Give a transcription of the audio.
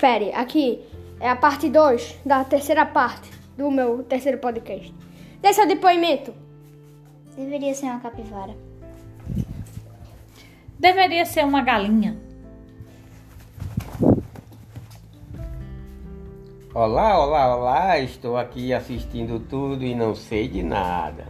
Confere, aqui é a parte 2 da terceira parte do meu terceiro podcast. Dê seu depoimento. Deveria ser uma capivara. Deveria ser uma galinha. Olá, olá, olá, estou aqui assistindo tudo e não sei de nada.